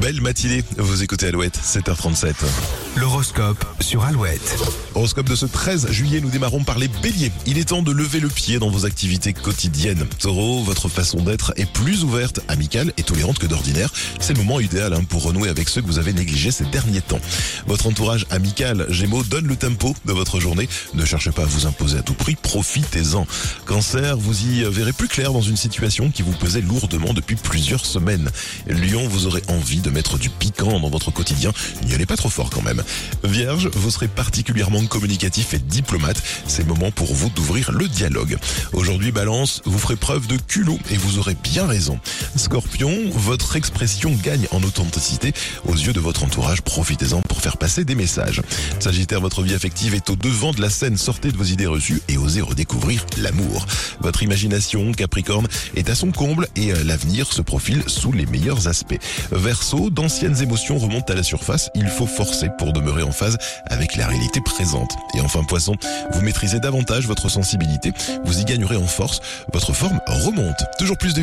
Belle matinée, vous écoutez Alouette, 7h37. L'horoscope sur Alouette. Horoscope de ce 13 juillet, nous démarrons par les béliers. Il est temps de lever le pied dans vos activités quotidiennes. Taureau, votre façon d'être est plus ouverte, amicale et tolérante que d'ordinaire. C'est le moment idéal hein, pour renouer avec ceux que vous avez négligés ces derniers temps. Votre entourage amical, Gémeaux, donne le tempo de votre journée. Ne cherchez pas à vous imposer à tout prix, profitez-en. Cancer, vous y verrez plus clair dans une situation qui vous pesait lourdement depuis plusieurs semaines. Lion, vous aurez envie de mettre du piquant dans votre quotidien. N'y allez pas trop fort quand même. Vierge, vous serez particulièrement communicatif et diplomate. C'est le moment pour vous d'ouvrir le dialogue. Aujourd'hui, Balance, vous ferez preuve de culot et vous aurez bien raison. Scorpion, votre expression gagne en authenticité aux yeux de votre entourage. Profitez-en pour faire passer des messages. Sagittaire, votre vie affective est au devant de la scène. Sortez de vos idées reçues et osez redécouvrir l'amour. Votre imagination, Capricorne, est à son comble et euh, l'avenir se profile sous les meilleurs aspects. Verseau, d'anciennes émotions remontent à la surface. Il faut forcer demeurer en phase avec la réalité présente. Et enfin, Poisson, vous maîtrisez davantage votre sensibilité. Vous y gagnerez en force. Votre forme remonte. Toujours plus de